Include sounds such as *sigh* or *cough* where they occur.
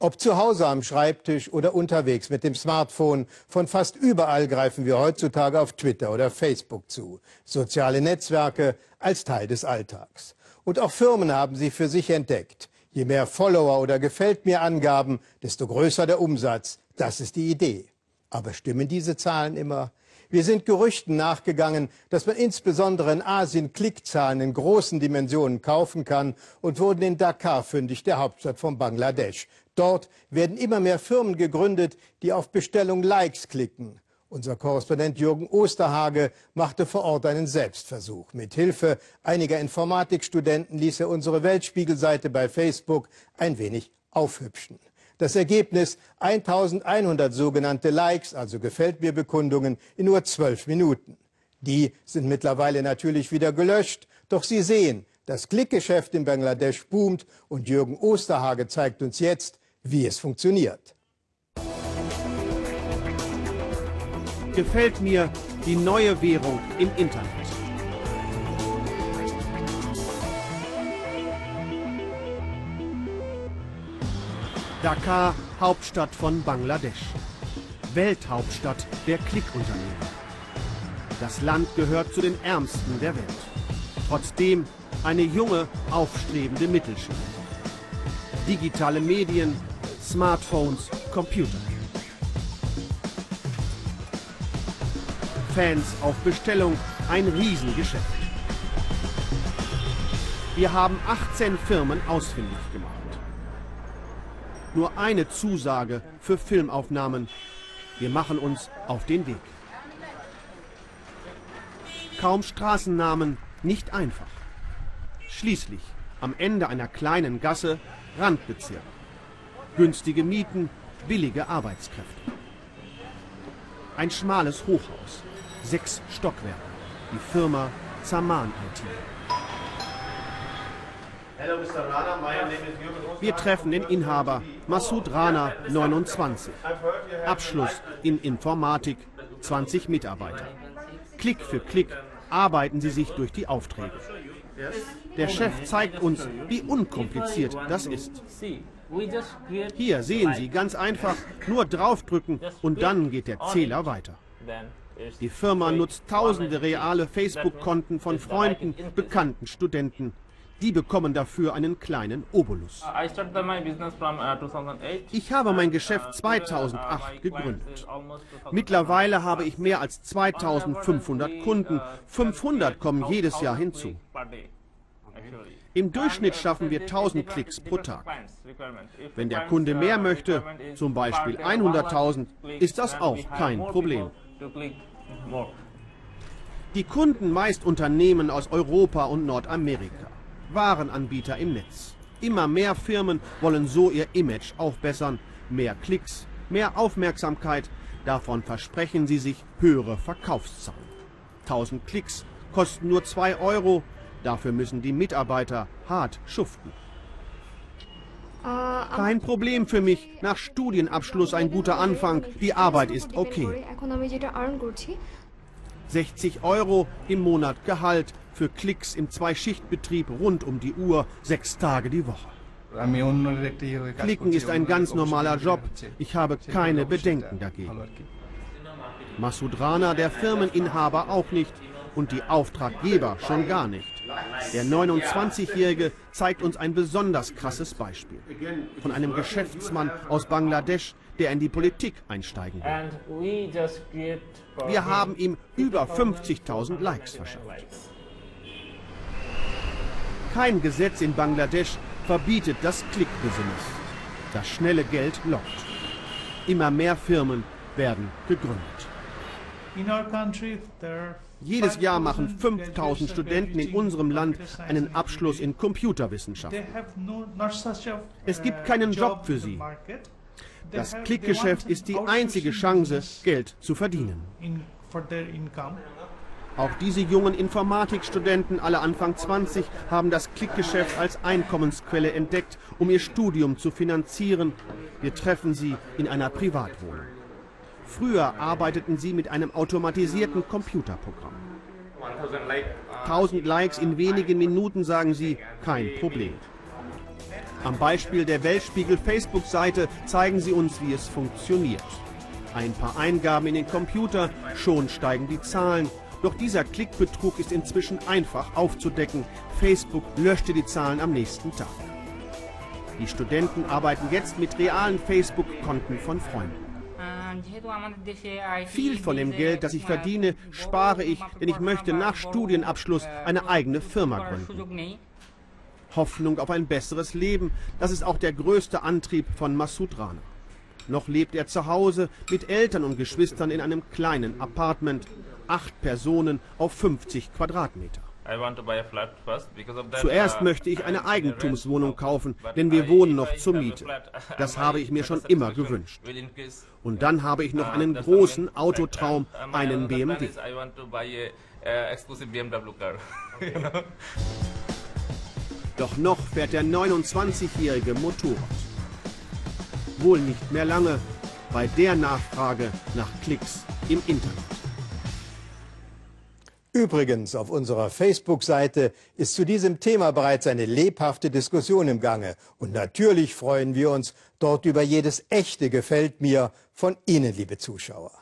Ob zu Hause am Schreibtisch oder unterwegs mit dem Smartphone, von fast überall greifen wir heutzutage auf Twitter oder Facebook zu. Soziale Netzwerke als Teil des Alltags. Und auch Firmen haben sie für sich entdeckt. Je mehr Follower oder Gefällt mir Angaben, desto größer der Umsatz. Das ist die Idee. Aber stimmen diese Zahlen immer? Wir sind Gerüchten nachgegangen, dass man insbesondere in Asien Klickzahlen in großen Dimensionen kaufen kann und wurden in Dakar fündig, der Hauptstadt von Bangladesch. Dort werden immer mehr Firmen gegründet, die auf Bestellung Likes klicken. Unser Korrespondent Jürgen Osterhage machte vor Ort einen Selbstversuch. Mit Hilfe einiger Informatikstudenten ließ er unsere Weltspiegelseite bei Facebook ein wenig aufhübschen. Das Ergebnis 1100 sogenannte Likes, also gefällt mir Bekundungen, in nur zwölf Minuten. Die sind mittlerweile natürlich wieder gelöscht, doch Sie sehen, das Klickgeschäft in Bangladesch boomt und Jürgen Osterhage zeigt uns jetzt, wie es funktioniert. Gefällt mir die neue Währung im Internet. Dakar, Hauptstadt von Bangladesch. Welthauptstadt der Klickunternehmer. Das Land gehört zu den ärmsten der Welt. Trotzdem eine junge, aufstrebende Mittelschicht. Digitale Medien, Smartphones, Computer. Fans auf Bestellung, ein Riesengeschäft. Wir haben 18 Firmen ausfindig gemacht nur eine Zusage für Filmaufnahmen. Wir machen uns auf den Weg. Kaum Straßennamen, nicht einfach. Schließlich, am Ende einer kleinen Gasse, Randbezirk. Günstige Mieten, billige Arbeitskräfte. Ein schmales Hochhaus, sechs Stockwerke. Die Firma Zaman IT. Wir treffen den Inhaber, Masud Rana, 29. Abschluss in Informatik, 20 Mitarbeiter. Klick für Klick arbeiten sie sich durch die Aufträge. Der Chef zeigt uns, wie unkompliziert das ist. Hier sehen Sie ganz einfach, nur draufdrücken und dann geht der Zähler weiter. Die Firma nutzt tausende reale Facebook-Konten von Freunden, bekannten Studenten, die bekommen dafür einen kleinen Obolus. Uh, ich habe mein Geschäft 2008 uh, gegründet. Mittlerweile habe ich mehr als 2500 Kunden. 500 uh, kommen jedes Jahr hinzu. Im Durchschnitt schaffen wir 1000 Klicks pro Tag. Wenn der Kunde mehr möchte, zum Beispiel 100.000, ist das auch kein Problem. Die Kunden meist Unternehmen aus Europa und Nordamerika. Warenanbieter im Netz. Immer mehr Firmen wollen so ihr Image aufbessern. Mehr Klicks, mehr Aufmerksamkeit. Davon versprechen sie sich höhere Verkaufszahlen. 1000 Klicks kosten nur 2 Euro. Dafür müssen die Mitarbeiter hart schuften. Kein Problem für mich. Nach Studienabschluss ein guter Anfang. Die Arbeit ist okay. 60 Euro im Monat Gehalt für Klicks im Zweischichtbetrieb rund um die Uhr, sechs Tage die Woche. Klicken ist ein ganz normaler Job. Ich habe keine Bedenken dagegen. Masud Rana, der Firmeninhaber, auch nicht und die Auftraggeber schon gar nicht. Der 29-Jährige zeigt uns ein besonders krasses Beispiel. Von einem Geschäftsmann aus Bangladesch, der in die Politik einsteigen will. Wir haben ihm über 50.000 Likes verschafft. Kein Gesetz in Bangladesch verbietet das Klickbusiness. Das schnelle Geld lockt. Immer mehr Firmen werden gegründet. Jedes Jahr machen 5000 Studenten in unserem Land einen Abschluss in Computerwissenschaft. Es gibt keinen Job für sie. Das Klickgeschäft ist die einzige Chance, Geld zu verdienen. Auch diese jungen Informatikstudenten, alle Anfang 20, haben das Klickgeschäft als Einkommensquelle entdeckt, um ihr Studium zu finanzieren. Wir treffen sie in einer Privatwohnung. Früher arbeiteten sie mit einem automatisierten Computerprogramm. 1000 Likes in wenigen Minuten, sagen sie, kein Problem. Am Beispiel der Weltspiegel Facebook-Seite zeigen sie uns, wie es funktioniert. Ein paar Eingaben in den Computer, schon steigen die Zahlen. Doch dieser Klickbetrug ist inzwischen einfach aufzudecken. Facebook löschte die Zahlen am nächsten Tag. Die Studenten arbeiten jetzt mit realen Facebook-Konten von Freunden. Viel von dem Geld, das ich verdiene, spare ich, denn ich möchte nach Studienabschluss eine eigene Firma gründen. Hoffnung auf ein besseres Leben, das ist auch der größte Antrieb von Massoud Rana. Noch lebt er zu Hause mit Eltern und Geschwistern in einem kleinen Apartment. Acht Personen auf 50 Quadratmeter. Zuerst uh, möchte ich eine Eigentumswohnung kaufen, denn wir wohnen noch zur Miete. *laughs* Das habe ich mir schon immer gewünscht. Und dann habe ich noch uh, einen großen Autotraum, uh, einen BMW. *laughs* Doch noch fährt der 29-jährige Motorrad. Wohl nicht mehr lange bei der Nachfrage nach Klicks im Internet. Übrigens, auf unserer Facebook-Seite ist zu diesem Thema bereits eine lebhafte Diskussion im Gange. Und natürlich freuen wir uns dort über jedes echte Gefällt mir von Ihnen, liebe Zuschauer.